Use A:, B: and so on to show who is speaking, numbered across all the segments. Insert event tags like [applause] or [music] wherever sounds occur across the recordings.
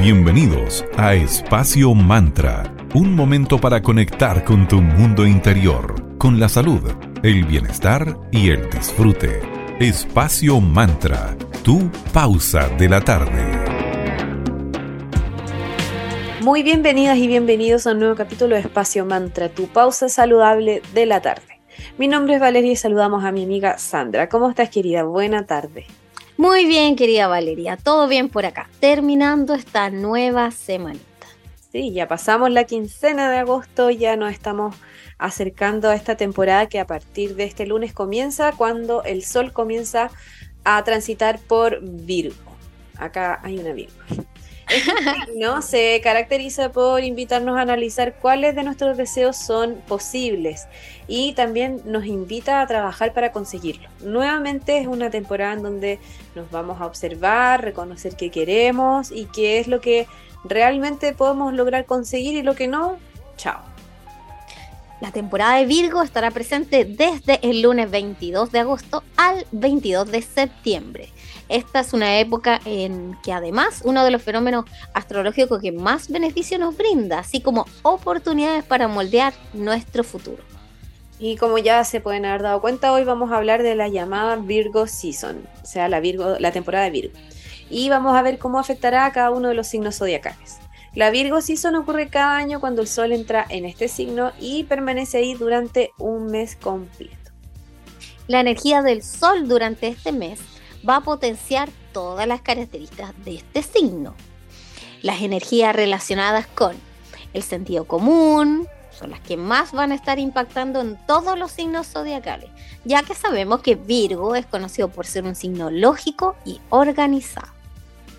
A: Bienvenidos a Espacio Mantra, un momento para conectar con tu mundo interior, con la salud, el bienestar y el disfrute. Espacio Mantra, tu pausa de la tarde.
B: Muy bienvenidas y bienvenidos a un nuevo capítulo de Espacio Mantra, tu pausa saludable de la tarde. Mi nombre es Valeria y saludamos a mi amiga Sandra. ¿Cómo estás, querida? Buena tarde.
C: Muy bien, querida Valeria, todo bien por acá, terminando esta nueva semanita.
B: Sí, ya pasamos la quincena de agosto, ya nos estamos acercando a esta temporada que a partir de este lunes comienza cuando el sol comienza a transitar por Virgo. Acá hay una Virgo. ¿No? Se caracteriza por invitarnos a analizar cuáles de nuestros deseos son posibles y también nos invita a trabajar para conseguirlo. Nuevamente es una temporada en donde nos vamos a observar, reconocer qué queremos y qué es lo que realmente podemos lograr conseguir y lo que no, chao.
C: La temporada de Virgo estará presente desde el lunes 22 de agosto al 22 de septiembre. Esta es una época en que además uno de los fenómenos astrológicos que más beneficio nos brinda, así como oportunidades para moldear nuestro futuro.
B: Y como ya se pueden haber dado cuenta, hoy vamos a hablar de la llamada Virgo Season, o sea, la, Virgo, la temporada de Virgo. Y vamos a ver cómo afectará a cada uno de los signos zodiacales. La Virgo Season ocurre cada año cuando el Sol entra en este signo y permanece ahí durante un mes completo.
C: La energía del Sol durante este mes va a potenciar todas las características de este signo. Las energías relacionadas con el sentido común son las que más van a estar impactando en todos los signos zodiacales, ya que sabemos que Virgo es conocido por ser un signo lógico y organizado.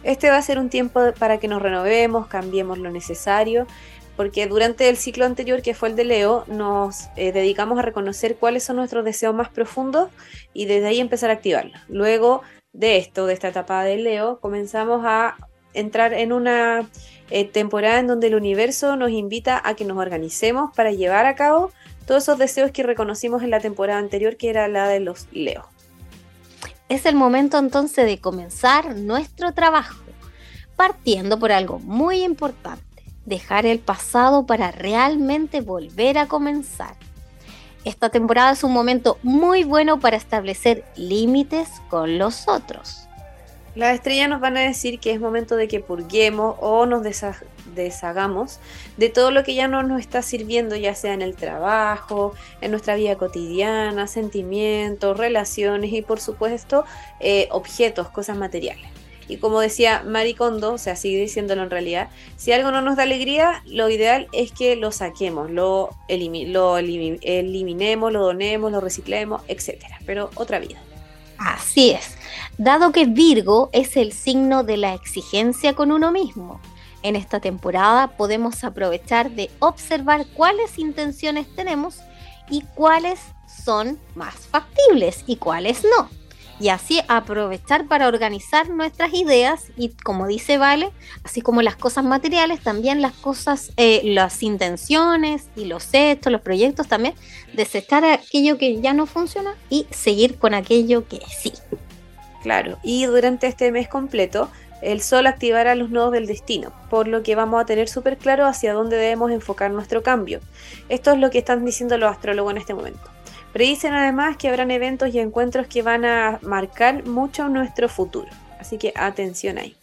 B: Este va a ser un tiempo para que nos renovemos, cambiemos lo necesario, porque durante el ciclo anterior, que fue el de Leo, nos eh, dedicamos a reconocer cuáles son nuestros deseos más profundos y desde ahí empezar a activarlos. Luego de esto, de esta etapa de Leo, comenzamos a entrar en una eh, temporada en donde el universo nos invita a que nos organicemos para llevar a cabo todos esos deseos que reconocimos en la temporada anterior, que era la de los Leo.
C: Es el momento entonces de comenzar nuestro trabajo, partiendo por algo muy importante dejar el pasado para realmente volver a comenzar. Esta temporada es un momento muy bueno para establecer límites con los otros.
B: Las estrellas nos van a decir que es momento de que purguemos o nos deshagamos de todo lo que ya no nos está sirviendo, ya sea en el trabajo, en nuestra vida cotidiana, sentimientos, relaciones y por supuesto eh, objetos, cosas materiales. Y como decía Maricondo, o sea, sigue diciéndolo en realidad, si algo no nos da alegría, lo ideal es que lo saquemos, lo, lo eliminemos, lo donemos, lo reciclemos, etc. Pero otra vida.
C: Así es. Dado que Virgo es el signo de la exigencia con uno mismo, en esta temporada podemos aprovechar de observar cuáles intenciones tenemos y cuáles son más factibles y cuáles no y así aprovechar para organizar nuestras ideas y como dice Vale, así como las cosas materiales, también las cosas, eh, las intenciones y los hechos, los proyectos también, desechar aquello que ya no funciona y seguir con aquello que sí.
B: Claro, y durante este mes completo el sol activará los nodos del destino, por lo que vamos a tener súper claro hacia dónde debemos enfocar nuestro cambio. Esto es lo que están diciendo los astrólogos en este momento. Predicen además que habrán eventos y encuentros que van a marcar mucho nuestro futuro. Así que atención ahí.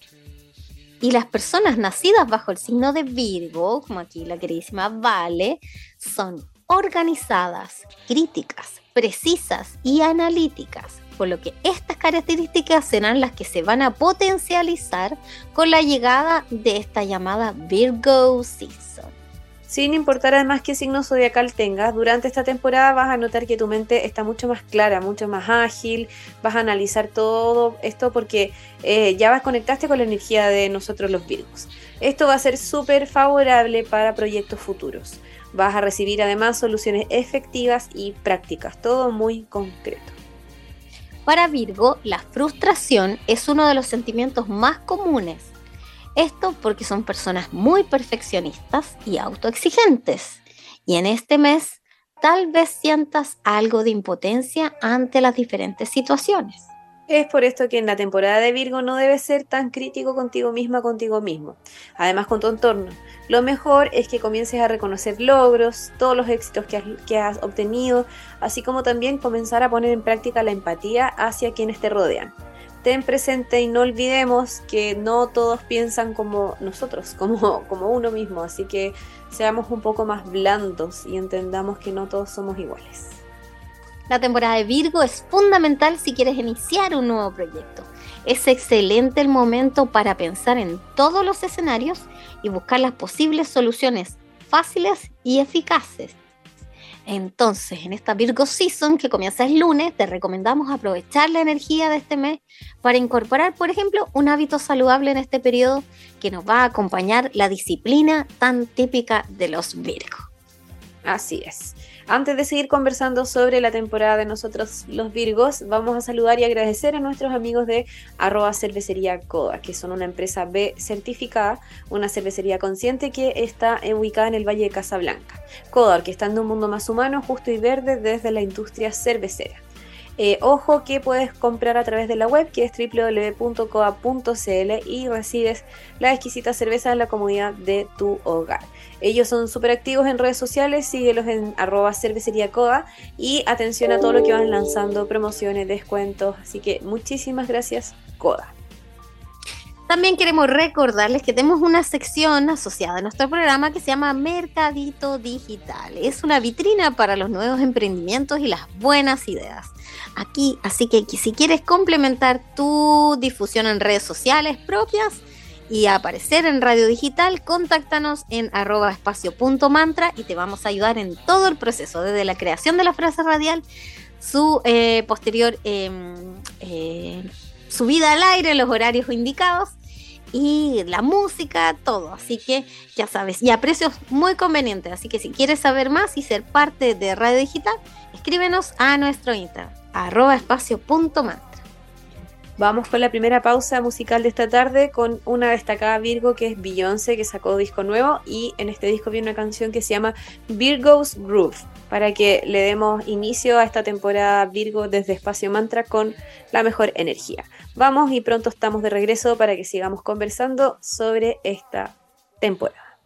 C: Y las personas nacidas bajo el signo de Virgo, como aquí la queridísima Vale, son organizadas, críticas, precisas y analíticas, por lo que estas características serán las que se van a potencializar con la llegada de esta llamada Virgo Season.
B: Sin importar además qué signo zodiacal tengas, durante esta temporada vas a notar que tu mente está mucho más clara, mucho más ágil, vas a analizar todo esto porque eh, ya vas conectaste con la energía de nosotros los Virgos. Esto va a ser súper favorable para proyectos futuros. Vas a recibir además soluciones efectivas y prácticas, todo muy concreto.
C: Para Virgo, la frustración es uno de los sentimientos más comunes esto porque son personas muy perfeccionistas y autoexigentes. Y en este mes tal vez sientas algo de impotencia ante las diferentes situaciones.
B: Es por esto que en la temporada de Virgo no debes ser tan crítico contigo misma, contigo mismo, además con tu entorno. Lo mejor es que comiences a reconocer logros, todos los éxitos que has, que has obtenido, así como también comenzar a poner en práctica la empatía hacia quienes te rodean. Ten presente y no olvidemos que no todos piensan como nosotros, [laughs] como, como uno mismo, así que seamos un poco más blandos y entendamos que no todos somos iguales.
C: La temporada de Virgo es fundamental si quieres iniciar un nuevo proyecto. Es excelente el momento para pensar en todos los escenarios y buscar las posibles soluciones fáciles y eficaces. Entonces, en esta Virgo Season que comienza el lunes, te recomendamos aprovechar la energía de este mes para incorporar, por ejemplo, un hábito saludable en este periodo que nos va a acompañar la disciplina tan típica de los Virgo.
B: Así es. Antes de seguir conversando sobre la temporada de nosotros los Virgos, vamos a saludar y agradecer a nuestros amigos de arroba cervecería Coda, que son una empresa B certificada, una cervecería consciente que está ubicada en el Valle de Casablanca. Coda, orquestando un mundo más humano, justo y verde desde la industria cervecera. Eh, ojo que puedes comprar a través de la web que es www.coa.cl y recibes la exquisita cerveza en la comodidad de tu hogar. Ellos son súper activos en redes sociales, síguelos en arroba cervecería y atención a todo lo que van lanzando, promociones, descuentos. Así que muchísimas gracias, Coda.
C: También queremos recordarles que tenemos una sección asociada a nuestro programa que se llama Mercadito Digital. Es una vitrina para los nuevos emprendimientos y las buenas ideas aquí. Así que si quieres complementar tu difusión en redes sociales propias y aparecer en radio digital, contáctanos en arroba espacio.mantra y te vamos a ayudar en todo el proceso, desde la creación de la frase radial, su eh, posterior em, eh, subida al aire, los horarios indicados y la música, todo. Así que ya sabes, y a precios muy convenientes. Así que si quieres saber más y ser parte de Radio Digital, escríbenos a nuestro Instagram arroba espacio punto mantra.
B: Vamos con la primera pausa musical de esta tarde con una destacada Virgo que es Beyoncé, que sacó disco nuevo y en este disco viene una canción que se llama Virgo's Groove, para que le demos inicio a esta temporada Virgo desde Espacio Mantra con la mejor energía. Vamos y pronto estamos de regreso para que sigamos conversando sobre esta temporada.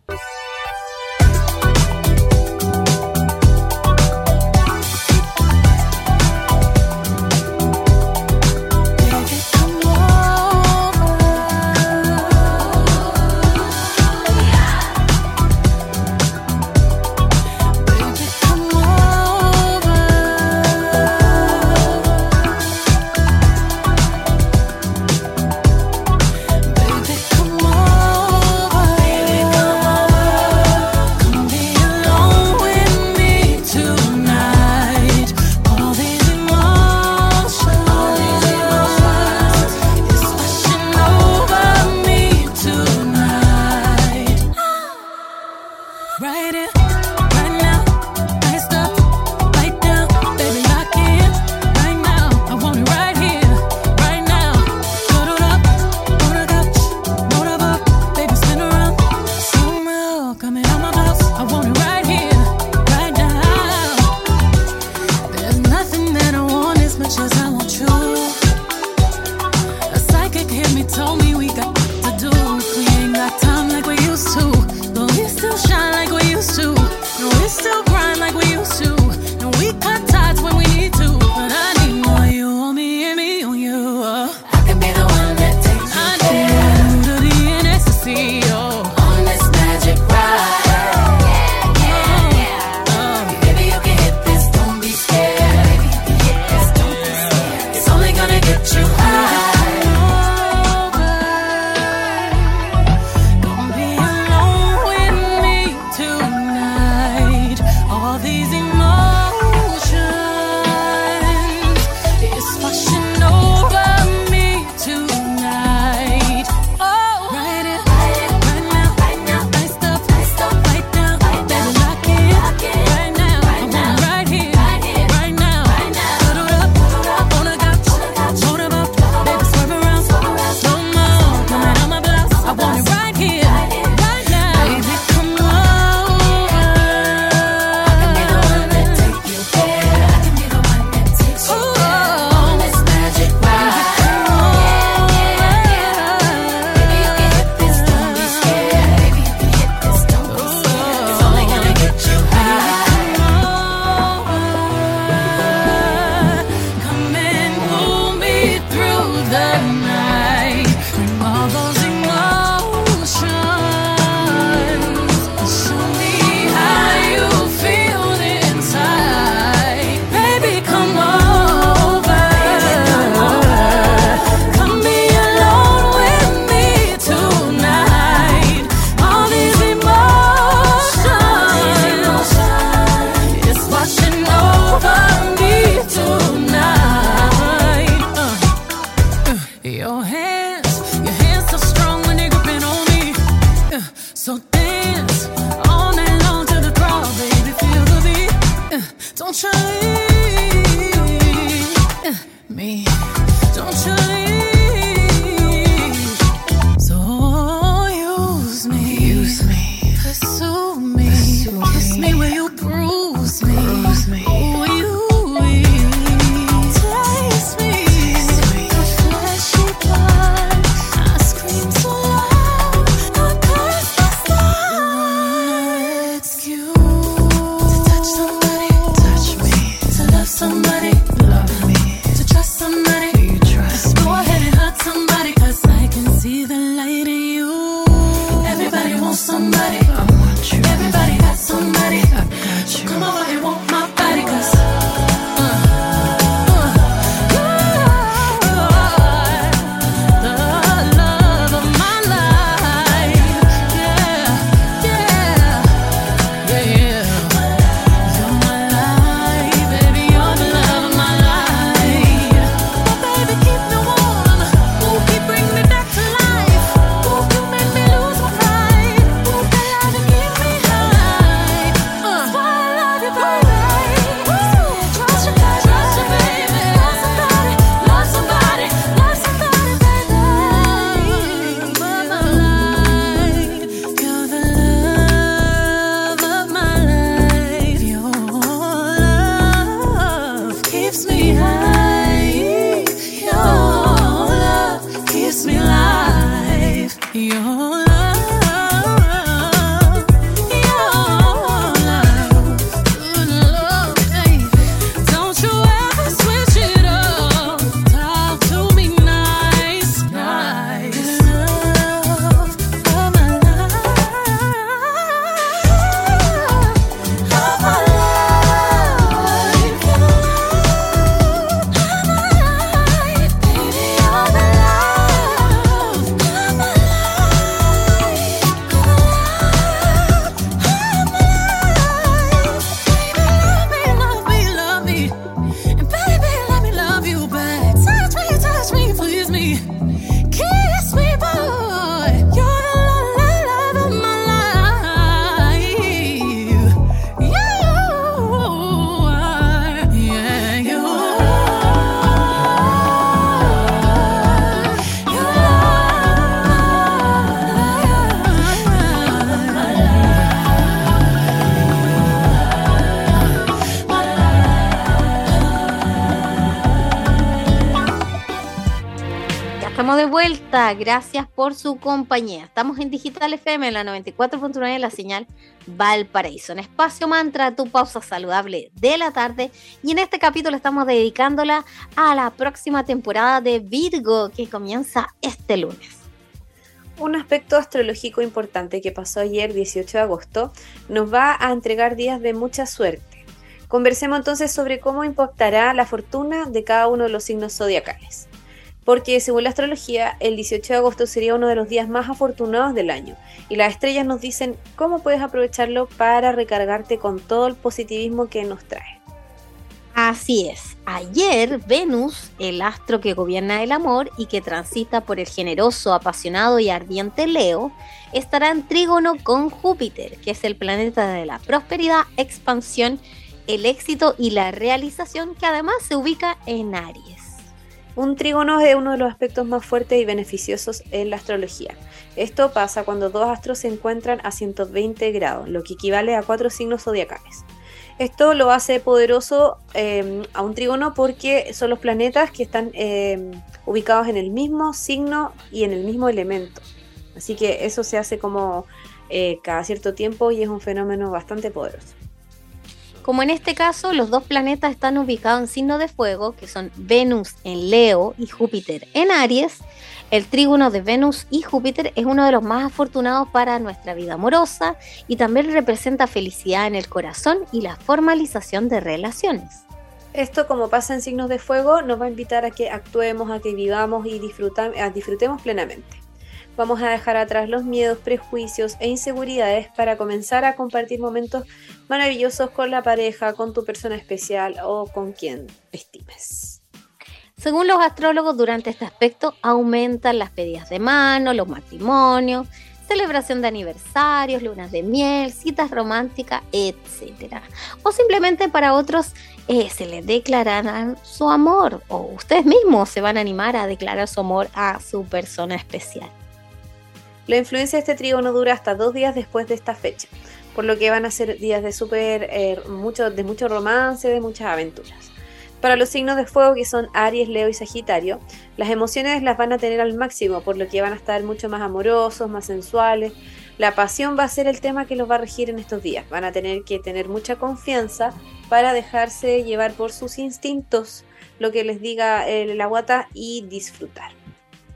C: Gracias por su compañía. Estamos en Digital FM en la 94.9 de la señal Valparaíso, en Espacio Mantra, tu pausa saludable de la tarde. Y en este capítulo estamos dedicándola a la próxima temporada de Virgo que comienza este lunes.
B: Un aspecto astrológico importante que pasó ayer 18 de agosto nos va a entregar días de mucha suerte. Conversemos entonces sobre cómo impactará la fortuna de cada uno de los signos zodiacales porque según la astrología, el 18 de agosto sería uno de los días más afortunados del año, y las estrellas nos dicen cómo puedes aprovecharlo para recargarte con todo el positivismo que nos trae.
C: Así es, ayer Venus, el astro que gobierna el amor y que transita por el generoso, apasionado y ardiente Leo, estará en trígono con Júpiter, que es el planeta de la prosperidad, expansión, el éxito y la realización, que además se ubica en Aries.
B: Un trígono es uno de los aspectos más fuertes y beneficiosos en la astrología. Esto pasa cuando dos astros se encuentran a 120 grados, lo que equivale a cuatro signos zodiacales. Esto lo hace poderoso em, a un trígono porque son los planetas que están em, ubicados en el mismo signo y en el mismo elemento. Así que eso se hace como eh, cada cierto tiempo y es un fenómeno bastante poderoso.
C: Como en este caso, los dos planetas están ubicados en signo de fuego, que son Venus en Leo y Júpiter en Aries, El trígono de Venus y Júpiter es uno de los más afortunados para nuestra vida amorosa y también representa felicidad en el corazón y la formalización de relaciones.
B: Esto, como pasa en signos de fuego, nos va a invitar a que actuemos, a que vivamos y disfrutemos plenamente. Vamos a dejar atrás los miedos, prejuicios e inseguridades para comenzar a compartir momentos maravillosos con la pareja, con tu persona especial o con quien estimes.
C: Según los astrólogos, durante este aspecto aumentan las pedidas de mano, los matrimonios, celebración de aniversarios, lunas de miel, citas románticas, etc. O simplemente para otros eh, se les declararán su amor o ustedes mismos se van a animar a declarar su amor a su persona especial.
B: La influencia de este trígono dura hasta dos días después de esta fecha, por lo que van a ser días de súper eh, mucho, de mucho romance, de muchas aventuras. Para los signos de fuego que son Aries, Leo y Sagitario, las emociones las van a tener al máximo, por lo que van a estar mucho más amorosos, más sensuales. La pasión va a ser el tema que los va a regir en estos días. Van a tener que tener mucha confianza para dejarse llevar por sus instintos, lo que les diga el, la guata y disfrutar.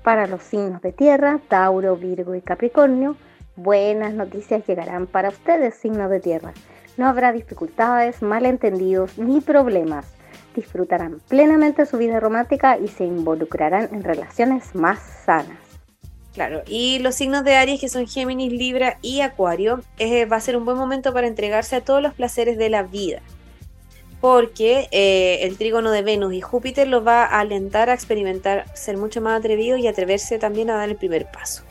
C: Para los signos de tierra, Tauro, Virgo y Capricornio, buenas noticias llegarán para ustedes, signos de tierra. No habrá dificultades, malentendidos ni problemas disfrutarán plenamente su vida romántica y se involucrarán en relaciones más sanas.
B: Claro, y los signos de Aries que son Géminis, Libra y Acuario, eh, va a ser un buen momento para entregarse a todos los placeres de la vida, porque eh, el trígono de Venus y Júpiter los va a alentar a experimentar, ser mucho más atrevido y atreverse también a dar el primer paso.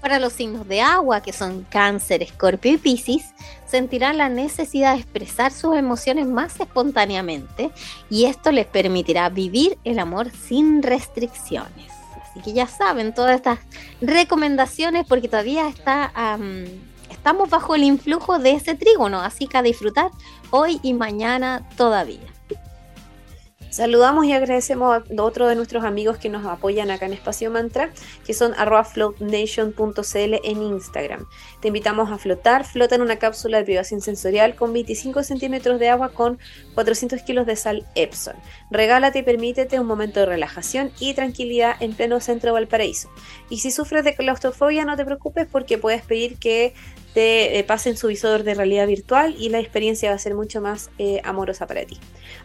C: Para los signos de agua, que son cáncer, escorpio y piscis, sentirán la necesidad de expresar sus emociones más espontáneamente y esto les permitirá vivir el amor sin restricciones. Así que ya saben todas estas recomendaciones porque todavía está, estamos bajo el influjo de ese trígono, así que a disfrutar hoy y mañana todavía.
B: Saludamos y agradecemos a otro de nuestros amigos que nos apoyan acá en Espacio Mantra, que son floatnation.cl en Instagram. Te invitamos a flotar, flota en una cápsula de privación sensorial con 25 centímetros de agua con 400 kilos de sal Epson. Regálate y permítete un momento de relajación y tranquilidad en pleno centro de Valparaíso. Y si sufres de claustrofobia, no te preocupes porque puedes pedir que te eh, pasen su visor de realidad virtual y la experiencia va a ser mucho más eh, amorosa para ti.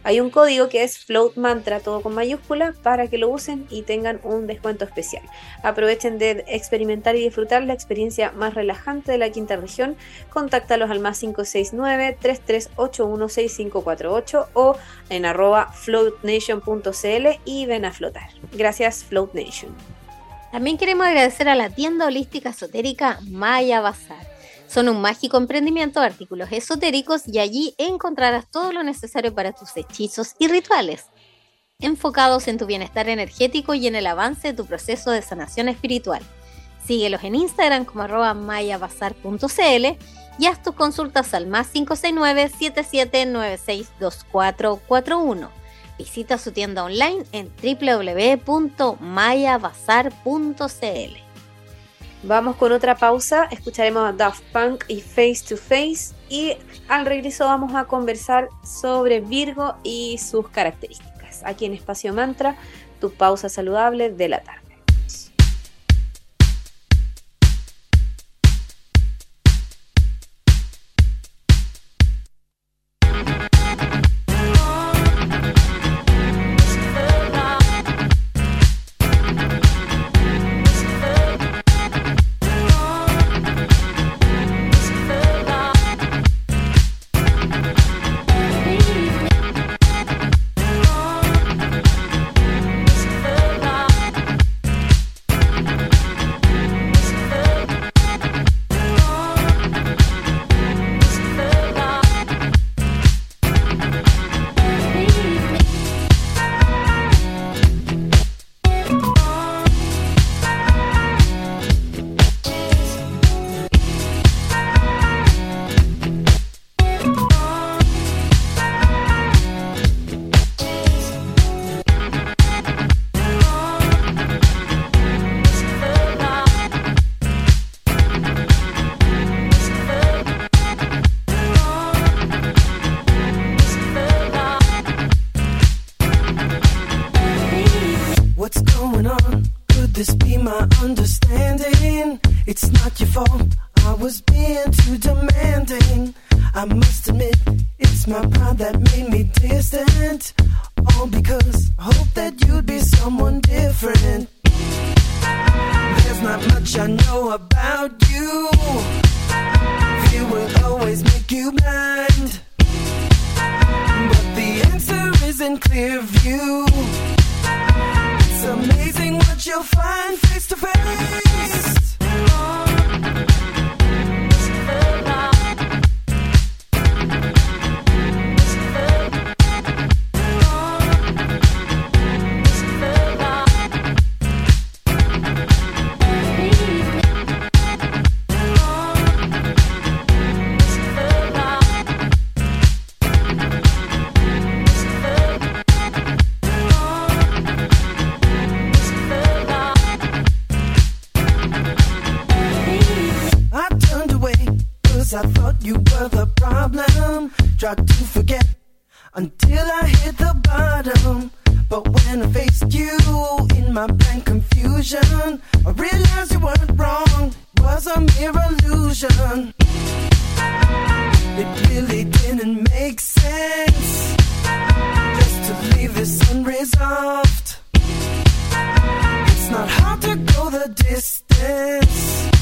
B: Hay un código que es Float Mantra, todo con mayúscula, para que lo usen y tengan un descuento especial. Aprovechen de experimentar y disfrutar la experiencia más relajante de la quinta región. Contáctalos al más 569-3381-6548 o en arroba floatnation.cl y ven a flotar. Gracias Float Nation.
C: También queremos agradecer a la tienda holística esotérica Maya Bazar son un mágico emprendimiento de artículos esotéricos y allí encontrarás todo lo necesario para tus hechizos y rituales, enfocados en tu bienestar energético y en el avance de tu proceso de sanación espiritual. Síguelos en Instagram como arroba mayabazar.cl y haz tus consultas al más 569-7796-2441. Visita su tienda online en www.mayabazar.cl.
B: Vamos con otra pausa, escucharemos a Daft Punk y Face to Face y al regreso vamos a conversar sobre Virgo y sus características. Aquí en Espacio Mantra, tu pausa saludable de la tarde.
D: Tried to forget until I hit the bottom. But when I faced you in my blank confusion, I realized you weren't wrong. Was a mere illusion. It really didn't make sense just to leave this unresolved. It's not hard to go the distance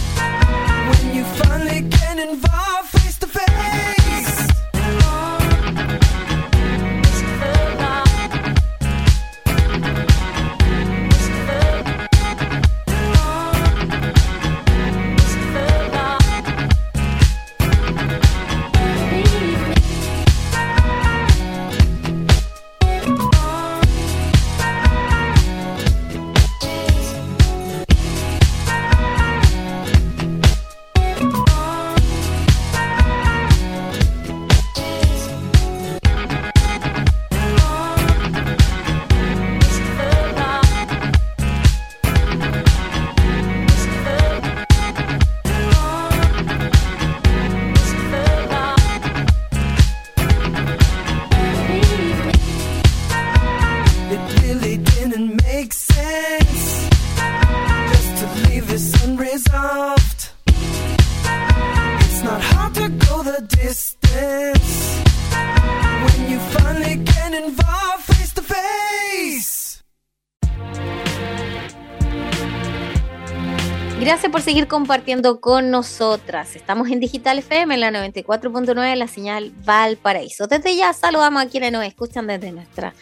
C: Gracias por seguir compartiendo con nosotras. Estamos en Digital FM en la 94.9, la señal Valparaíso. Desde ya saludamos a quienes nos escuchan desde nuestra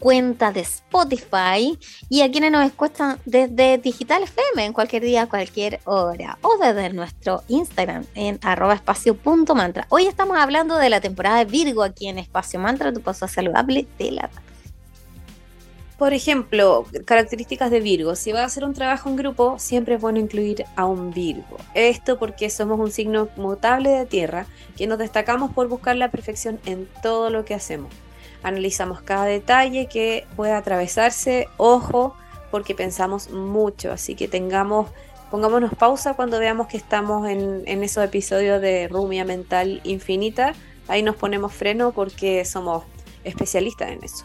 C: cuenta de Spotify y a quienes nos escuchan desde Digital FM en cualquier día, cualquier hora o desde nuestro Instagram en arroba espacio. Hoy estamos hablando de la temporada de Virgo aquí en Espacio Mantra, tu paso saludable de la tarde.
B: Por ejemplo, características de Virgo. Si va a hacer un trabajo en grupo, siempre es bueno incluir a un Virgo. Esto porque somos un signo mutable de tierra, que nos destacamos por buscar la perfección en todo lo que hacemos. Analizamos cada detalle que pueda atravesarse, ojo, porque pensamos mucho, así que tengamos, pongámonos pausa cuando veamos que estamos en, en esos episodios de rumia mental infinita. Ahí nos ponemos freno porque somos especialistas en eso.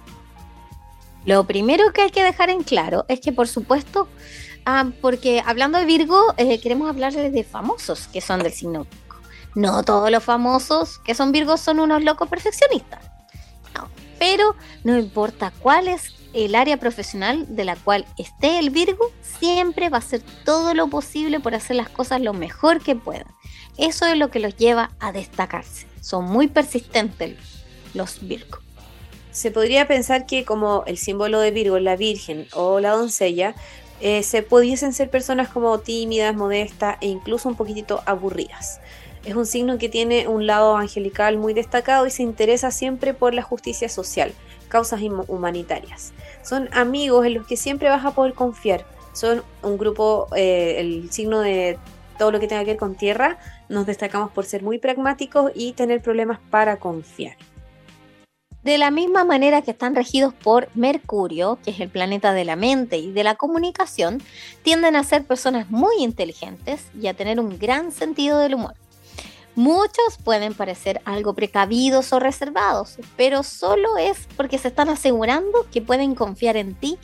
C: Lo primero que hay que dejar en claro es que, por supuesto, ah, porque hablando de Virgo, eh, queremos hablarles de famosos que son del signo. No todos los famosos que son Virgos son unos locos perfeccionistas. Pero no importa cuál es el área profesional de la cual esté el Virgo, siempre va a hacer todo lo posible por hacer las cosas lo mejor que puedan. Eso es lo que los lleva a destacarse. Son muy persistentes los Virgos.
B: Se podría pensar que como el símbolo de Virgo, la Virgen o la doncella, eh, se pudiesen ser personas como tímidas, modestas e incluso un poquitito aburridas. Es un signo que tiene un lado angelical muy destacado y se interesa siempre por la justicia social, causas humanitarias. Son amigos en los que siempre vas a poder confiar. Son un grupo, eh, el signo de todo lo que tenga que ver con tierra, nos destacamos por ser muy pragmáticos y tener problemas para confiar.
C: De la misma manera que están regidos por Mercurio, que es el planeta de la mente y de la comunicación, tienden a ser personas muy inteligentes y a tener un gran sentido del humor. Muchos pueden parecer algo precavidos o reservados, pero solo es porque se están asegurando que pueden confiar en ti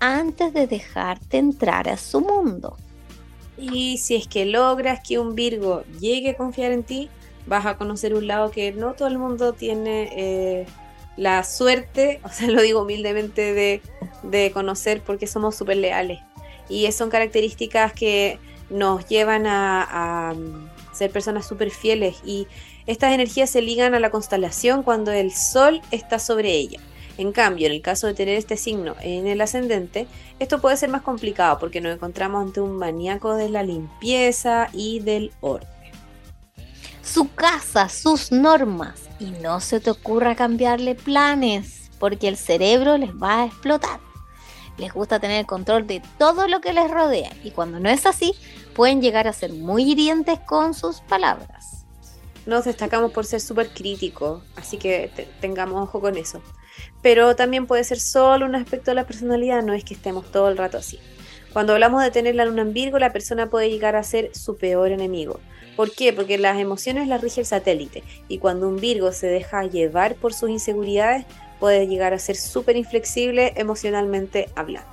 C: antes de dejarte entrar a su mundo.
B: Y si es que logras que un Virgo llegue a confiar en ti, vas a conocer un lado que no todo el mundo tiene eh, la suerte, [laughs] o sea, lo digo humildemente, de, de conocer porque somos súper leales. Y son características que nos llevan a, a ser personas súper fieles. Y estas energías se ligan a la constelación cuando el sol está sobre ella. En cambio, en el caso de tener este signo en el ascendente, esto puede ser más complicado porque nos encontramos ante un maníaco de la limpieza y del orden.
C: Su casa, sus normas, y no se te ocurra cambiarle planes porque el cerebro les va a explotar. Les gusta tener control de todo lo que les rodea y cuando no es así, pueden llegar a ser muy hirientes con sus palabras.
B: Nos destacamos por ser súper críticos, así que tengamos ojo con eso pero también puede ser solo un aspecto de la personalidad, no es que estemos todo el rato así. Cuando hablamos de tener la luna en Virgo, la persona puede llegar a ser su peor enemigo. ¿Por qué? Porque las emociones las rige el satélite y cuando un Virgo se deja llevar por sus inseguridades, puede llegar a ser súper inflexible emocionalmente hablando.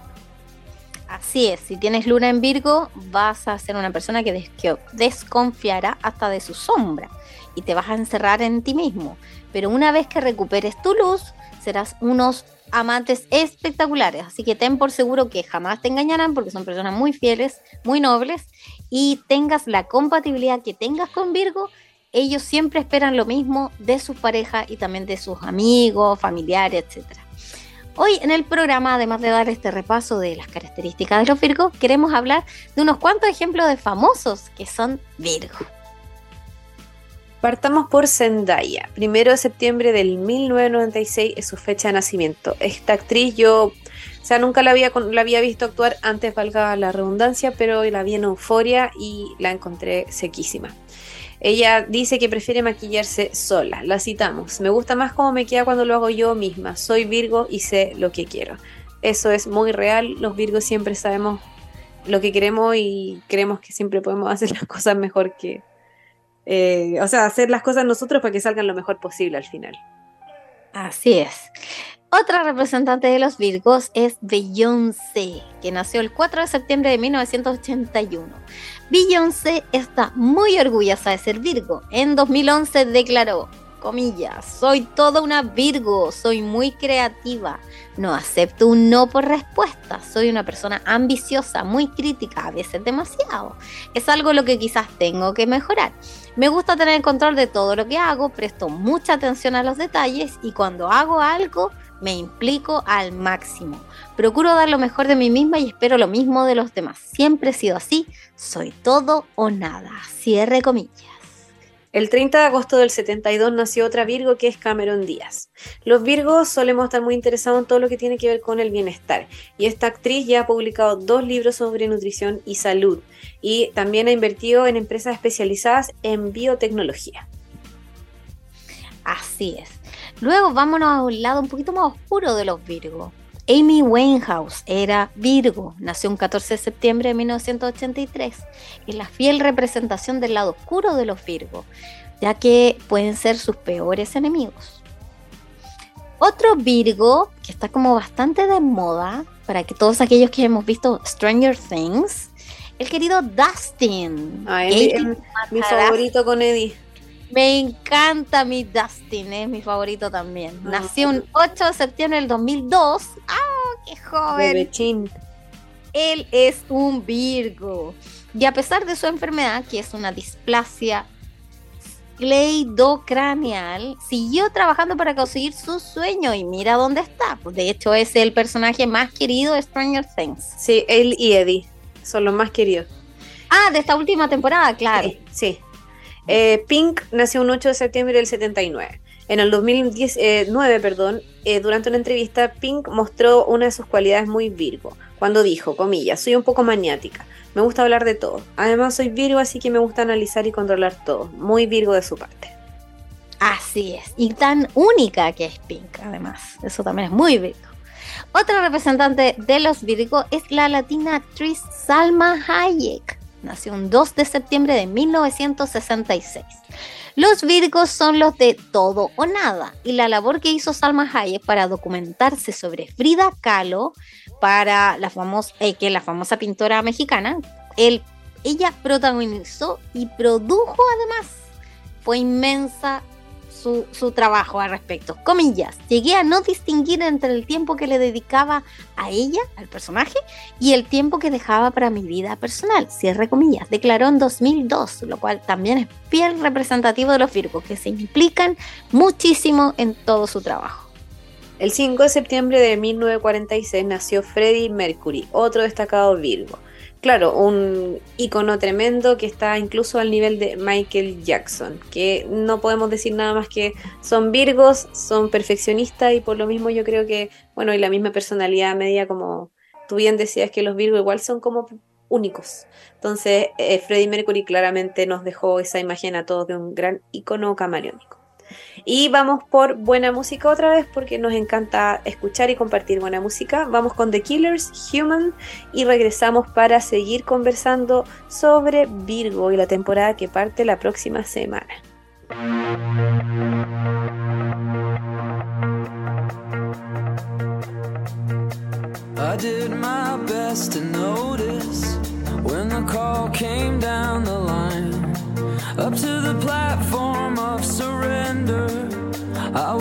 C: Así es, si tienes luna en Virgo, vas a ser una persona que desconfiará hasta de su sombra y te vas a encerrar en ti mismo. Pero una vez que recuperes tu luz, serás unos amantes espectaculares. Así que ten por seguro que jamás te engañarán porque son personas muy fieles, muy nobles y tengas la compatibilidad que tengas con Virgo. Ellos siempre esperan lo mismo de sus parejas y también de sus amigos, familiares, etc. Hoy en el programa, además de dar este repaso de las características de los Virgos, queremos hablar de unos cuantos ejemplos de famosos que son Virgo.
B: Partamos por Zendaya. Primero de septiembre del 1996 es su fecha de nacimiento. Esta actriz yo, o sea, nunca la había, la había visto actuar antes, valga la redundancia, pero la vi en Euforia y la encontré sequísima. Ella dice que prefiere maquillarse sola. La citamos. Me gusta más cómo me queda cuando lo hago yo misma. Soy Virgo y sé lo que quiero. Eso es muy real. Los Virgos siempre sabemos lo que queremos y creemos que siempre podemos [laughs] hacer las cosas mejor que, eh, o sea, hacer las cosas nosotros para que salgan lo mejor posible al final.
C: Así es. Otra representante de los Virgos es Beyoncé, que nació el 4 de septiembre de 1981. Beyoncé está muy orgullosa de ser Virgo. En 2011 declaró, soy toda una Virgo, soy muy creativa, no acepto un no por respuesta, soy una persona ambiciosa, muy crítica, a veces demasiado. Es algo lo que quizás tengo que mejorar. Me gusta tener el control de todo lo que hago, presto mucha atención a los detalles y cuando hago algo me implico al máximo. Procuro dar lo mejor de mí misma y espero lo mismo de los demás. Siempre he sido así, soy todo o nada. Cierre comillas.
B: El 30 de agosto del 72 nació otra Virgo que es Cameron Díaz. Los Virgos solemos estar muy interesados en todo lo que tiene que ver con el bienestar y esta actriz ya ha publicado dos libros sobre nutrición y salud y también ha invertido en empresas especializadas en biotecnología.
C: Así es. Luego vámonos a un lado un poquito más oscuro de los Virgos. Amy Winehouse era Virgo, nació un 14 de septiembre de 1983. Es la fiel representación del lado oscuro de los Virgos, ya que pueden ser sus peores enemigos. Otro Virgo que está como bastante de moda para que todos aquellos que hemos visto Stranger Things, el querido Dustin.
B: mi favorito con Eddie.
C: Me encanta mi Dustin, es mi favorito también. Ah, Nació un 8 de septiembre del 2002. ¡Ah, qué joven! Él es un Virgo. Y a pesar de su enfermedad, que es una displasia cleidocranial, siguió trabajando para conseguir su sueño y mira dónde está. De hecho, es el personaje más querido de Stranger Things.
B: Sí, él y Eddie son los más queridos.
C: Ah, de esta última temporada, claro.
B: sí. Eh, Pink nació un 8 de septiembre del 79. En el 2009, perdón, eh, durante una entrevista, Pink mostró una de sus cualidades muy Virgo, cuando dijo, comillas, soy un poco maniática, me gusta hablar de todo. Además soy Virgo, así que me gusta analizar y controlar todo. Muy Virgo de su parte.
C: Así es, y tan única que es Pink, además. Eso también es muy Virgo. Otra representante de los Virgo es la latina actriz Salma Hayek nació un 2 de septiembre de 1966. Los Virgos son los de todo o nada, y la labor que hizo Salma Hayek para documentarse sobre Frida Kahlo, para la famosa, eh, que la famosa pintora mexicana, ella protagonizó y produjo además. Fue inmensa su, trabajo al respecto. Comillas, llegué a no distinguir entre el tiempo que le dedicaba a ella, al personaje, y el tiempo que dejaba para mi vida personal. Cierre comillas, declaró en 2002, lo cual también es bien representativo de los Virgos, que se implican muchísimo en todo su trabajo.
E: El 5 de septiembre de 1946 nació Freddie Mercury, otro destacado Virgo claro, un icono tremendo que está incluso al nivel de Michael Jackson, que no podemos decir nada más que son virgos, son perfeccionistas y por lo mismo yo creo que, bueno, y la misma personalidad media como tú bien decías que los virgos igual son como únicos. Entonces, eh, Freddie Mercury claramente nos dejó esa imagen a todos de un gran icono camaleónico. Y vamos por buena música otra vez porque nos encanta escuchar y compartir buena música. Vamos con The Killers, Human y regresamos para seguir conversando sobre Virgo y la temporada que parte la próxima semana.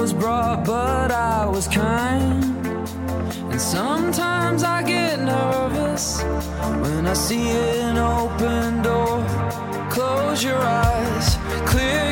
E: Was brought, but I was kind. And sometimes I get nervous when I see an open door. Close your eyes, clear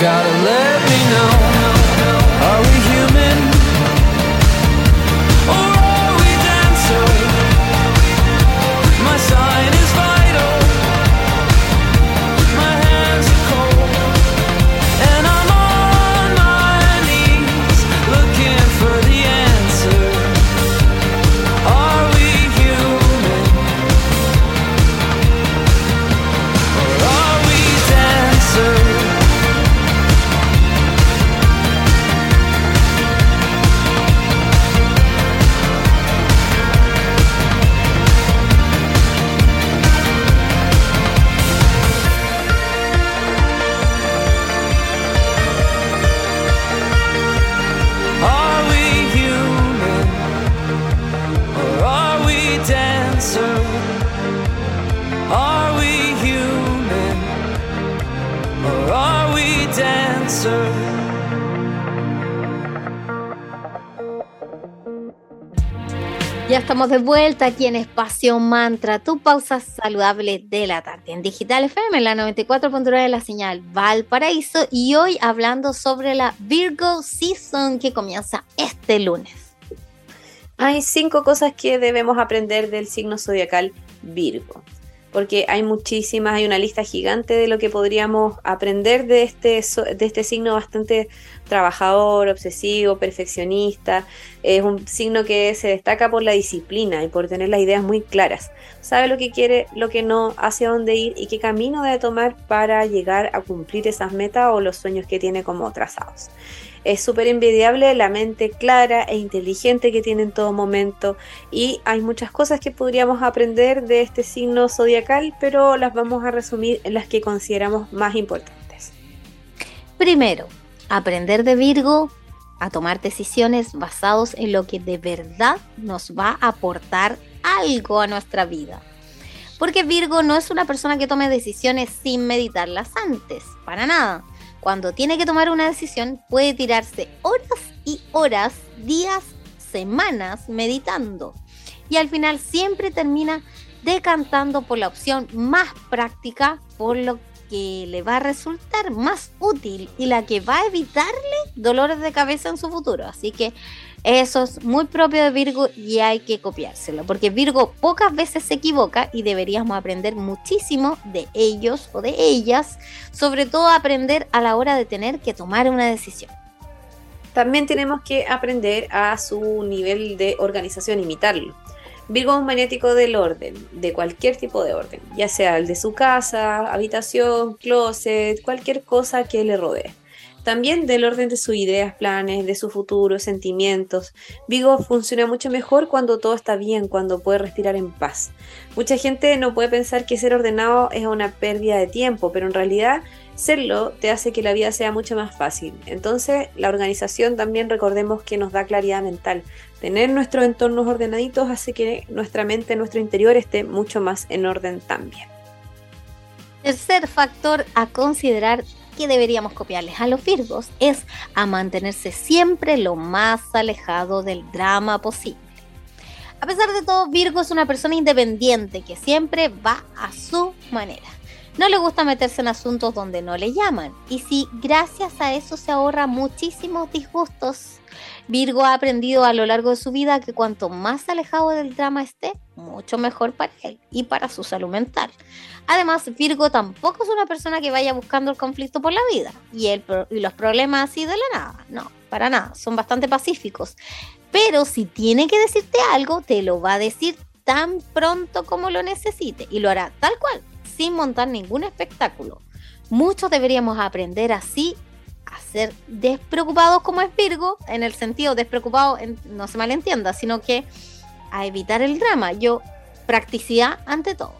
E: gotta let
F: me
C: know. Estamos de vuelta aquí en Espacio Mantra, tu pausa saludable de la tarde en Digital FM, la 94.9 de la señal Valparaíso y hoy hablando sobre la Virgo Season que comienza este lunes.
B: Hay cinco cosas que debemos aprender del signo zodiacal Virgo porque hay muchísimas, hay una lista gigante de lo que podríamos aprender de este, de este signo bastante trabajador, obsesivo, perfeccionista. Es un signo que se destaca por la disciplina y por tener las ideas muy claras. Sabe lo que quiere, lo que no, hacia dónde ir y qué camino debe tomar para llegar a cumplir esas metas o los sueños que tiene como trazados. Es súper envidiable la mente clara e inteligente que tiene en todo momento y hay muchas cosas que podríamos aprender de este signo zodiacal, pero las vamos a resumir en las que consideramos más importantes.
C: Primero, aprender de Virgo a tomar decisiones basados en lo que de verdad nos va a aportar algo a nuestra vida. Porque Virgo no es una persona que tome decisiones sin meditarlas antes, para nada cuando tiene que tomar una decisión, puede tirarse horas y horas, días, semanas meditando. Y al final siempre termina decantando por la opción más práctica, por lo que le va a resultar más útil y la que va a evitarle dolores de cabeza en su futuro. Así que eso es muy propio de Virgo y hay que copiárselo, porque Virgo pocas veces se equivoca y deberíamos aprender muchísimo de ellos o de ellas, sobre todo aprender a la hora de tener que tomar una decisión.
B: También tenemos que aprender a su nivel de organización, imitarlo. Virgo es un maniático del orden, de cualquier tipo de orden, ya sea el de su casa, habitación, closet, cualquier cosa que le rodee. También del orden de sus ideas, planes, de su futuro, sentimientos. Vigo funciona mucho mejor cuando todo está bien, cuando puede respirar en paz. Mucha gente no puede pensar que ser ordenado es una pérdida de tiempo, pero en realidad serlo te hace que la vida sea mucho más fácil. Entonces, la organización también recordemos que nos da claridad mental. Tener nuestros entornos ordenaditos hace que nuestra mente, nuestro interior esté mucho más en orden también.
C: Tercer factor a considerar que deberíamos copiarles a los Virgos es a mantenerse siempre lo más alejado del drama posible. A pesar de todo, Virgo es una persona independiente que siempre va a su manera. No le gusta meterse en asuntos donde no le llaman. Y si gracias a eso se ahorra muchísimos disgustos, Virgo ha aprendido a lo largo de su vida que cuanto más alejado del drama esté, mucho mejor para él y para su salud mental. Además, Virgo tampoco es una persona que vaya buscando el conflicto por la vida y, el, y los problemas así de la nada. No, para nada. Son bastante pacíficos. Pero si tiene que decirte algo, te lo va a decir tan pronto como lo necesite y lo hará tal cual, sin montar ningún espectáculo. Muchos deberíamos aprender así a ser despreocupados como es Virgo, en el sentido despreocupado, no se malentienda, sino que a evitar el drama. Yo, practicidad ante todo.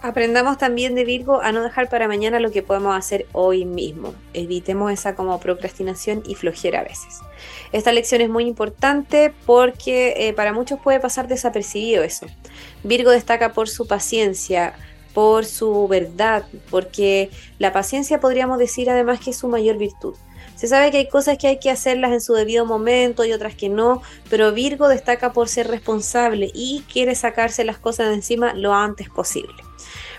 B: Aprendamos también de Virgo a no dejar para mañana lo que podemos hacer hoy mismo. Evitemos esa como procrastinación y flojera a veces. Esta lección es muy importante porque eh, para muchos puede pasar desapercibido eso. Virgo destaca por su paciencia, por su verdad, porque la paciencia podríamos decir además que es su mayor virtud. Se sabe que hay cosas que hay que hacerlas en su debido momento y otras que no, pero Virgo destaca por ser responsable y quiere sacarse las cosas de encima lo antes posible.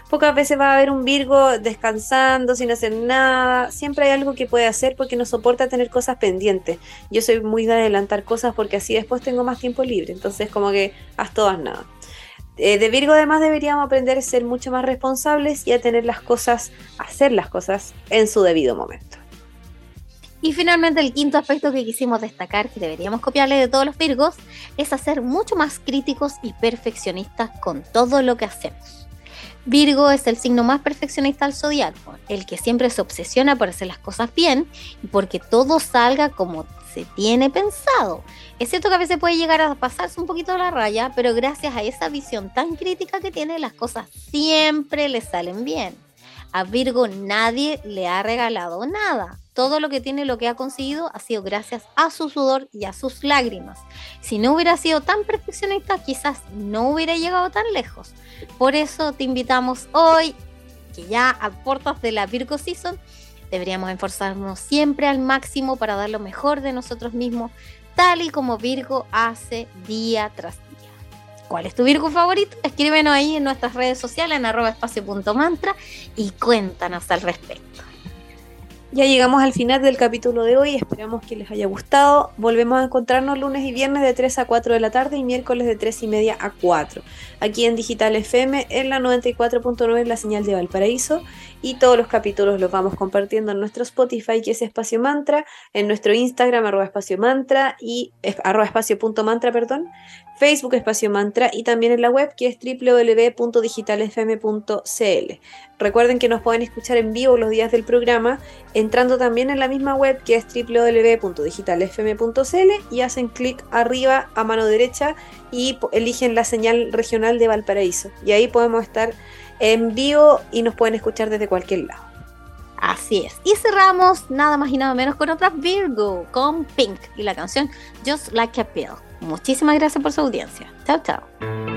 B: Pocas veces va a haber un Virgo descansando, sin hacer nada. Siempre hay algo que puede hacer porque no soporta tener cosas pendientes. Yo soy muy de adelantar cosas porque así después tengo más tiempo libre. Entonces como que haz todas nada. Eh, de Virgo además deberíamos aprender a ser mucho más responsables y a tener las cosas, hacer las cosas en su debido momento.
C: Y finalmente el quinto aspecto que quisimos destacar, que deberíamos copiarle de todos los Virgos, es hacer mucho más críticos y perfeccionistas con todo lo que hacemos. Virgo es el signo más perfeccionista del zodiaco, el que siempre se obsesiona por hacer las cosas bien y porque todo salga como tiene pensado. Es cierto que a veces puede llegar a pasarse un poquito la raya, pero gracias a esa visión tan crítica que tiene, las cosas siempre le salen bien. A Virgo nadie le ha regalado nada. Todo lo que tiene, lo que ha conseguido, ha sido gracias a su sudor y a sus lágrimas. Si no hubiera sido tan perfeccionista, quizás no hubiera llegado tan lejos. Por eso te invitamos hoy, que ya a puertas de la Virgo Season, Deberíamos esforzarnos siempre al máximo para dar lo mejor de nosotros mismos, tal y como Virgo hace día tras día. ¿Cuál es tu Virgo favorito? Escríbenos ahí en nuestras redes sociales en arroba y cuéntanos al respecto.
B: Ya llegamos al final del capítulo de hoy, esperamos que les haya gustado. Volvemos a encontrarnos lunes y viernes de 3 a 4 de la tarde y miércoles de 3 y media a 4. Aquí en Digital FM, en la 94.9, la señal de Valparaíso. Y todos los capítulos los vamos compartiendo en nuestro Spotify, que es Espacio Mantra, en nuestro Instagram, arroba espacio mantra y arroba espacio punto mantra, perdón, Facebook Espacio Mantra y también en la web que es www.digitalfm.cl. Recuerden que nos pueden escuchar en vivo los días del programa entrando también en la misma web que es www.digitalfm.cl y hacen clic arriba a mano derecha y eligen la señal regional de Valparaíso. Y ahí podemos estar en vivo y nos pueden escuchar desde cualquier lado.
C: Así es. Y cerramos nada más y nada menos con otra Virgo, con Pink y la canción Just Like a Pill. Muchísimas gracias por su audiencia. Chao, chao.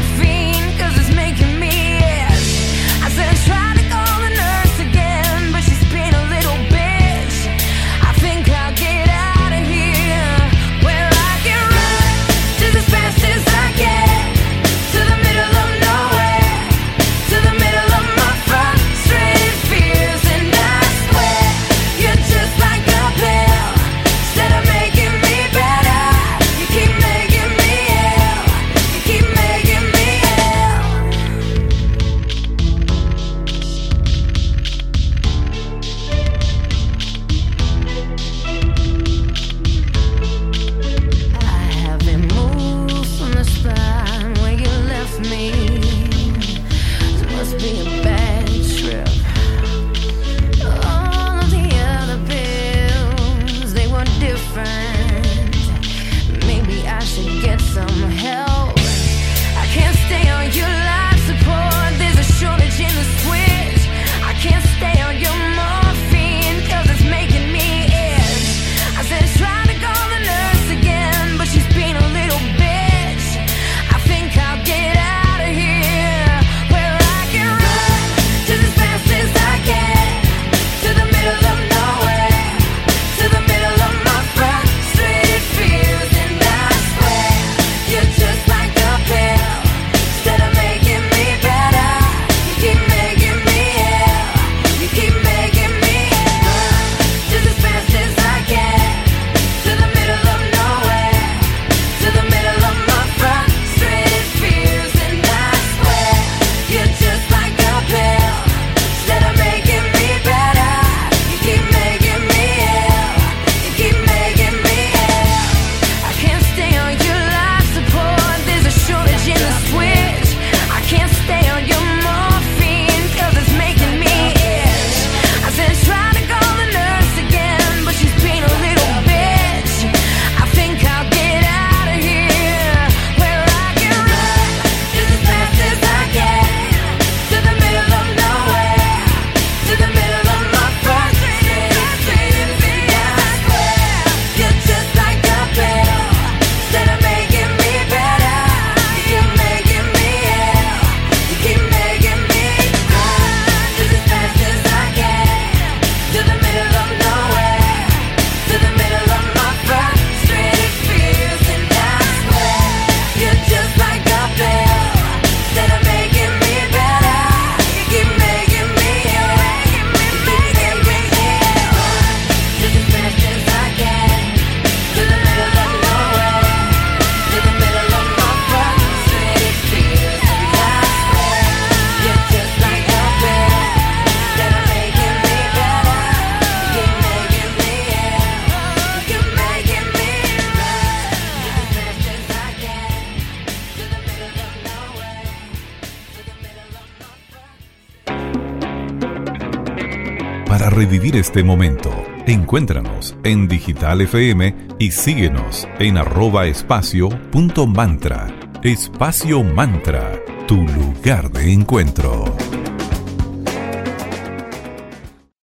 A: revivir este momento. Encuéntranos en Digital FM y síguenos en arroba espacio punto mantra. Espacio Mantra, tu lugar de encuentro.